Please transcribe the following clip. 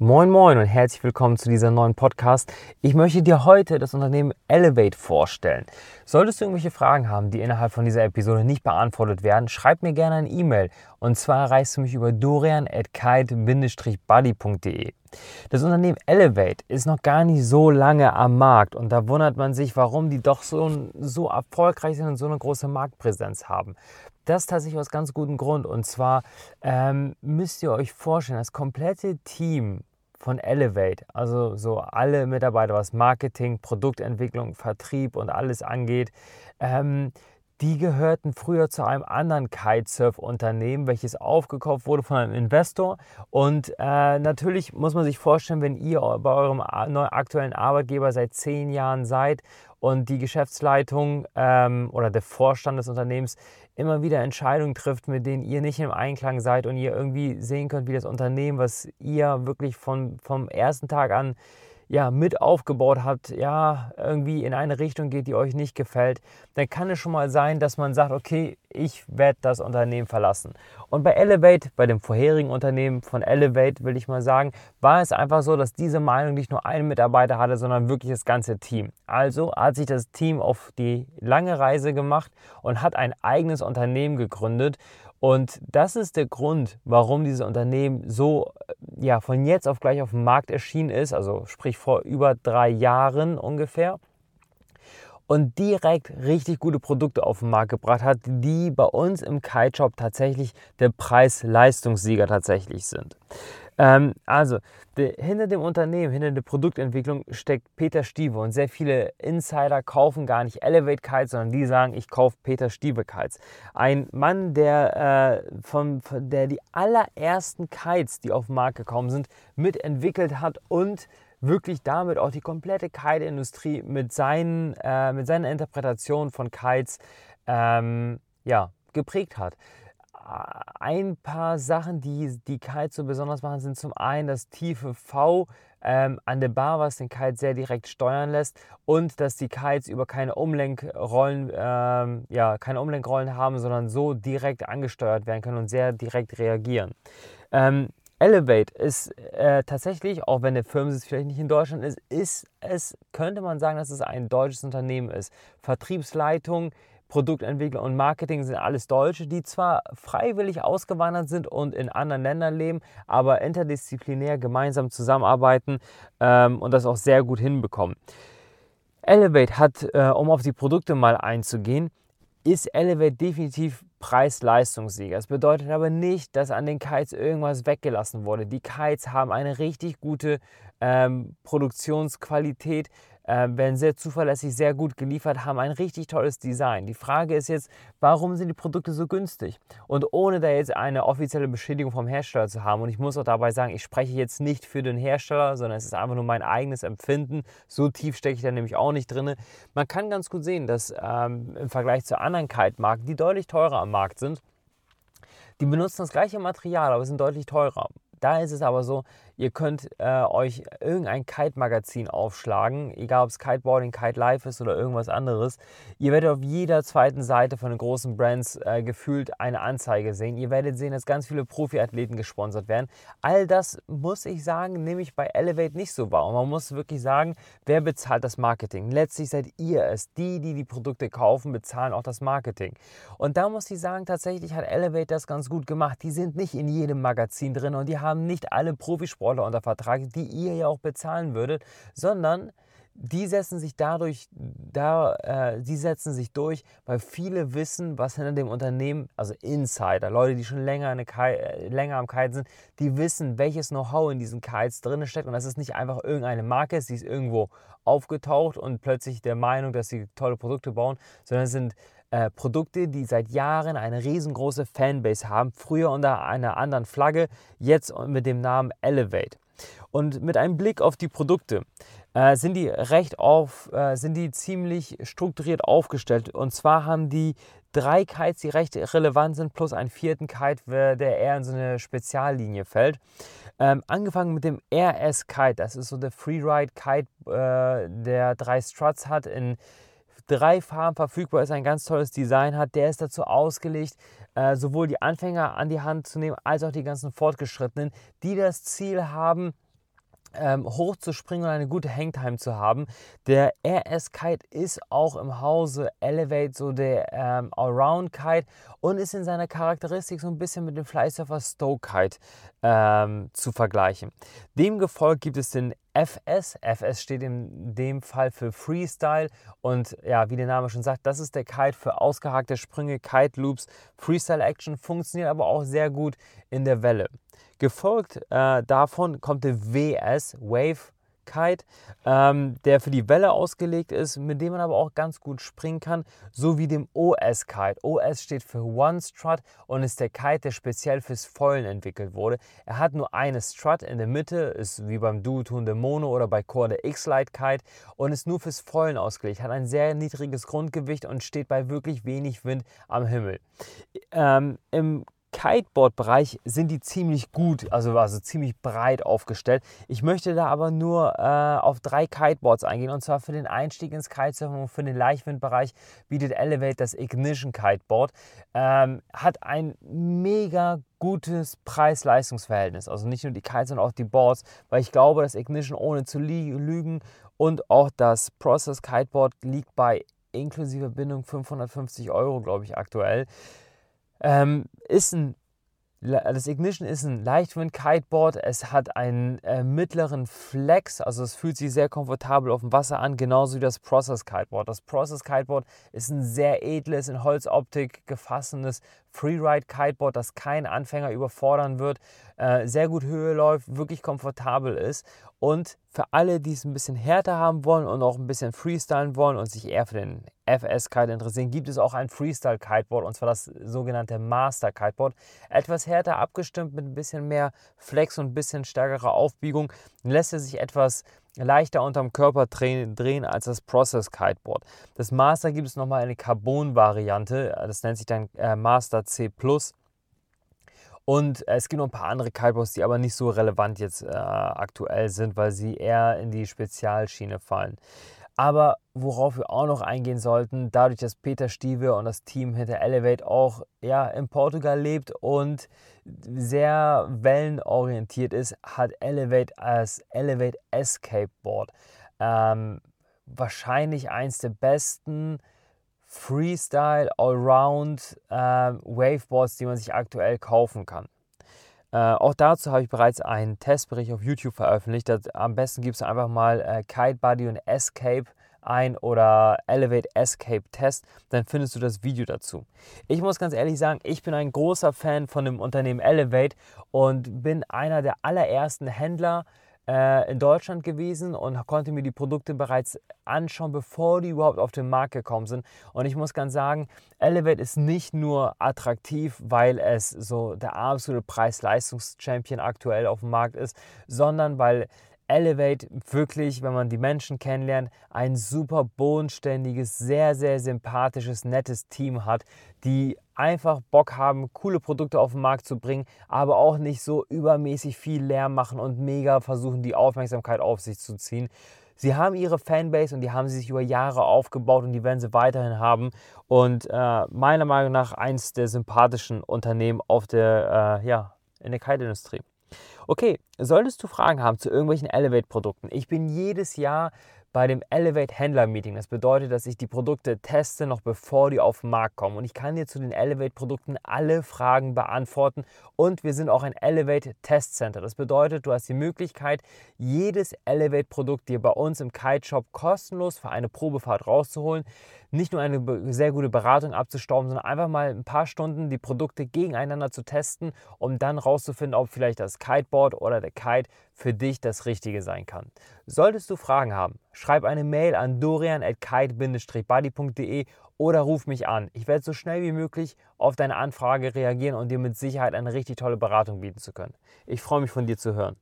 Moin Moin und herzlich willkommen zu dieser neuen Podcast. Ich möchte dir heute das Unternehmen Elevate vorstellen. Solltest du irgendwelche Fragen haben, die innerhalb von dieser Episode nicht beantwortet werden, schreib mir gerne eine E-Mail und zwar erreichst du mich über dorian.kite-buddy.de. Das Unternehmen Elevate ist noch gar nicht so lange am Markt und da wundert man sich, warum die doch so, so erfolgreich sind und so eine große Marktpräsenz haben. Das tatsächlich aus ganz gutem Grund. Und zwar ähm, müsst ihr euch vorstellen, das komplette Team von Elevate, also so alle Mitarbeiter, was Marketing, Produktentwicklung, Vertrieb und alles angeht, ähm, die gehörten früher zu einem anderen Kitesurf-Unternehmen, welches aufgekauft wurde von einem Investor. Und äh, natürlich muss man sich vorstellen, wenn ihr bei eurem aktuellen Arbeitgeber seit zehn Jahren seid und die Geschäftsleitung ähm, oder der Vorstand des Unternehmens immer wieder Entscheidungen trifft, mit denen ihr nicht im Einklang seid und ihr irgendwie sehen könnt, wie das Unternehmen, was ihr wirklich von, vom ersten Tag an ja, mit aufgebaut habt, ja, irgendwie in eine Richtung geht, die euch nicht gefällt, dann kann es schon mal sein, dass man sagt, okay, ich werde das Unternehmen verlassen. Und bei Elevate, bei dem vorherigen Unternehmen von Elevate, will ich mal sagen, war es einfach so, dass diese Meinung nicht nur ein Mitarbeiter hatte, sondern wirklich das ganze Team. Also hat sich das Team auf die lange Reise gemacht und hat ein eigenes Unternehmen gegründet und das ist der Grund, warum dieses Unternehmen so äh, ja, von jetzt auf gleich auf dem Markt erschienen ist, also sprich vor über drei Jahren ungefähr. Und direkt richtig gute Produkte auf den Markt gebracht hat, die bei uns im Kite Shop tatsächlich der Preis-Leistungssieger tatsächlich sind. Ähm, also, de, hinter dem Unternehmen, hinter der Produktentwicklung steckt Peter Stieve und sehr viele Insider kaufen gar nicht Elevate Kites, sondern die sagen, ich kaufe Peter Stieve Kites. Ein Mann, der, äh, von, der die allerersten Kites, die auf den Markt gekommen sind, mitentwickelt hat und wirklich damit auch die komplette Kite-Industrie mit, äh, mit seiner Interpretation von Kites ähm, ja, geprägt hat ein paar Sachen, die die Kite so besonders machen, sind zum einen das tiefe V ähm, an der Bar, was den Kite sehr direkt steuern lässt und dass die Kites über keine Umlenkrollen, ähm, ja, keine Umlenkrollen haben, sondern so direkt angesteuert werden können und sehr direkt reagieren. Ähm, Elevate ist äh, tatsächlich, auch wenn der Firmensitz vielleicht nicht in Deutschland ist, ist es, könnte man sagen, dass es ein deutsches Unternehmen ist. Vertriebsleitung Produktentwicklung und Marketing sind alles Deutsche, die zwar freiwillig ausgewandert sind und in anderen Ländern leben, aber interdisziplinär gemeinsam zusammenarbeiten ähm, und das auch sehr gut hinbekommen. Elevate hat, äh, um auf die Produkte mal einzugehen, ist Elevate definitiv Preis-Leistungssieger. Das bedeutet aber nicht, dass an den Kites irgendwas weggelassen wurde. Die Kites haben eine richtig gute ähm, Produktionsqualität äh, werden sehr zuverlässig, sehr gut geliefert, haben ein richtig tolles Design. Die Frage ist jetzt, warum sind die Produkte so günstig? Und ohne da jetzt eine offizielle Beschädigung vom Hersteller zu haben, und ich muss auch dabei sagen, ich spreche jetzt nicht für den Hersteller, sondern es ist einfach nur mein eigenes Empfinden. So tief stecke ich da nämlich auch nicht drin. Man kann ganz gut sehen, dass ähm, im Vergleich zu anderen Kite-Marken, die deutlich teurer am Markt sind, die benutzen das gleiche Material, aber sind deutlich teurer. Da ist es aber so, ihr könnt äh, euch irgendein Kite-Magazin aufschlagen, egal ob es Kiteboarding, Kite Life ist oder irgendwas anderes. Ihr werdet auf jeder zweiten Seite von den großen Brands äh, gefühlt eine Anzeige sehen. Ihr werdet sehen, dass ganz viele Profiathleten gesponsert werden. All das muss ich sagen, nehme ich bei Elevate nicht so wahr. Und man muss wirklich sagen, wer bezahlt das Marketing? Letztlich seid ihr es. Die, die die Produkte kaufen, bezahlen auch das Marketing. Und da muss ich sagen, tatsächlich hat Elevate das ganz gut gemacht. Die sind nicht in jedem Magazin drin und die haben nicht alle Profisportler Sportler unter Vertrag, die ihr ja auch bezahlen würdet, sondern die setzen sich dadurch, da, äh, die setzen sich durch, weil viele wissen, was hinter dem Unternehmen, also Insider, Leute, die schon länger, eine Kite, äh, länger am Kite sind, die wissen, welches Know-how in diesen Kites drin steckt und das ist nicht einfach irgendeine Marke, sie ist irgendwo aufgetaucht und plötzlich der Meinung, dass sie tolle Produkte bauen, sondern es sind äh, Produkte, die seit Jahren eine riesengroße Fanbase haben. Früher unter einer anderen Flagge, jetzt mit dem Namen Elevate. Und mit einem Blick auf die Produkte äh, sind die recht auf, äh, sind die ziemlich strukturiert aufgestellt. Und zwar haben die drei Kites, die recht relevant sind, plus einen vierten Kite, der eher in so eine Speziallinie fällt. Ähm, angefangen mit dem RS Kite, das ist so der Freeride Kite, äh, der drei Struts hat in drei Farben verfügbar ist, ein ganz tolles Design hat. Der ist dazu ausgelegt, äh, sowohl die Anfänger an die Hand zu nehmen, als auch die ganzen Fortgeschrittenen, die das Ziel haben, ähm, hochzuspringen und eine gute Hangtime zu haben. Der RS Kite ist auch im Hause Elevate so der ähm, Allround Kite und ist in seiner Charakteristik so ein bisschen mit dem Flysurfer Stoke Kite ähm, zu vergleichen. Dem gefolgt gibt es den FS. FS steht in dem Fall für Freestyle und ja, wie der Name schon sagt, das ist der Kite für ausgehakte Sprünge, Kite Loops, Freestyle Action, funktioniert aber auch sehr gut in der Welle. Gefolgt äh, davon kommt der WS, Wave Kite, ähm, der für die Welle ausgelegt ist, mit dem man aber auch ganz gut springen kann, sowie dem OS Kite. OS steht für One Strut und ist der Kite, der speziell fürs Foilen entwickelt wurde. Er hat nur eine Strut in der Mitte, ist wie beim Duotone der Mono oder bei Core der X-Lite Kite und ist nur fürs Foilen ausgelegt. Hat ein sehr niedriges Grundgewicht und steht bei wirklich wenig Wind am Himmel. Ähm, Im Kiteboard-Bereich sind die ziemlich gut, also, also ziemlich breit aufgestellt. Ich möchte da aber nur äh, auf drei Kiteboards eingehen und zwar für den Einstieg ins Kitesurfen und für den Leichtwindbereich bietet Elevate das Ignition Kiteboard. Ähm, hat ein mega gutes Preis-Leistungs-Verhältnis. Also nicht nur die Kites, sondern auch die Boards, weil ich glaube, das Ignition ohne zu lügen und auch das Process Kiteboard liegt bei inklusive Bindung 550 Euro, glaube ich, aktuell. Ähm, ist ein, das Ignition ist ein Leichtwind-Kiteboard. Es hat einen äh, mittleren Flex, also es fühlt sich sehr komfortabel auf dem Wasser an, genauso wie das Process Kiteboard. Das Process Kiteboard ist ein sehr edles, in Holzoptik gefassenes Freeride Kiteboard, das kein Anfänger überfordern wird, äh, sehr gut Höhe läuft, wirklich komfortabel ist. Und für alle, die es ein bisschen härter haben wollen und auch ein bisschen freestylen wollen und sich eher für den FS-Kite interessieren, gibt es auch ein Freestyle-Kiteboard und zwar das sogenannte Master Kiteboard. Etwas härter abgestimmt mit ein bisschen mehr Flex und ein bisschen stärkerer Aufbiegung, lässt er sich etwas leichter unterm Körper drehen als das Process Kiteboard. Das Master gibt es nochmal eine Carbon-Variante, das nennt sich dann äh, Master C+. Und es gibt noch ein paar andere Kiteboards, die aber nicht so relevant jetzt äh, aktuell sind, weil sie eher in die Spezialschiene fallen. Aber worauf wir auch noch eingehen sollten, dadurch, dass Peter Stieve und das Team hinter Elevate auch ja, in Portugal lebt und sehr wellenorientiert ist, hat Elevate als Elevate Escape Board ähm, wahrscheinlich eins der besten Freestyle Allround äh, Waveboards, die man sich aktuell kaufen kann. Äh, auch dazu habe ich bereits einen Testbericht auf YouTube veröffentlicht. Das, am besten gibst du einfach mal äh, Kite Buddy und Escape ein oder Elevate Escape Test, dann findest du das Video dazu. Ich muss ganz ehrlich sagen, ich bin ein großer Fan von dem Unternehmen Elevate und bin einer der allerersten Händler, äh, in Deutschland gewesen und konnte mir die Produkte bereits anschauen, bevor die überhaupt auf den Markt gekommen sind. Und ich muss ganz sagen, Elevate ist nicht nur attraktiv, weil es so der absolute Preis-Leistungs-Champion aktuell auf dem Markt ist, sondern weil Elevate wirklich, wenn man die Menschen kennenlernt, ein super bodenständiges, sehr, sehr sympathisches, nettes Team hat, die einfach Bock haben, coole Produkte auf den Markt zu bringen, aber auch nicht so übermäßig viel Lärm machen und mega versuchen, die Aufmerksamkeit auf sich zu ziehen. Sie haben ihre Fanbase und die haben sie sich über Jahre aufgebaut und die werden sie weiterhin haben. Und äh, meiner Meinung nach eins der sympathischen Unternehmen auf der, äh, ja, in der Kite-Industrie. Okay, solltest du Fragen haben zu irgendwelchen Elevate-Produkten? Ich bin jedes Jahr bei dem Elevate Händler Meeting. Das bedeutet, dass ich die Produkte teste, noch bevor die auf den Markt kommen. Und ich kann dir zu den Elevate Produkten alle Fragen beantworten. Und wir sind auch ein Elevate Test Center. Das bedeutet, du hast die Möglichkeit, jedes Elevate Produkt dir bei uns im Kite Shop kostenlos für eine Probefahrt rauszuholen. Nicht nur eine sehr gute Beratung abzustauben, sondern einfach mal ein paar Stunden die Produkte gegeneinander zu testen, um dann rauszufinden, ob vielleicht das Kiteboard oder der Kite für dich das Richtige sein kann. Solltest du Fragen haben, schreib eine Mail an dorian.kite-buddy.de oder ruf mich an. Ich werde so schnell wie möglich auf deine Anfrage reagieren und dir mit Sicherheit eine richtig tolle Beratung bieten zu können. Ich freue mich von dir zu hören.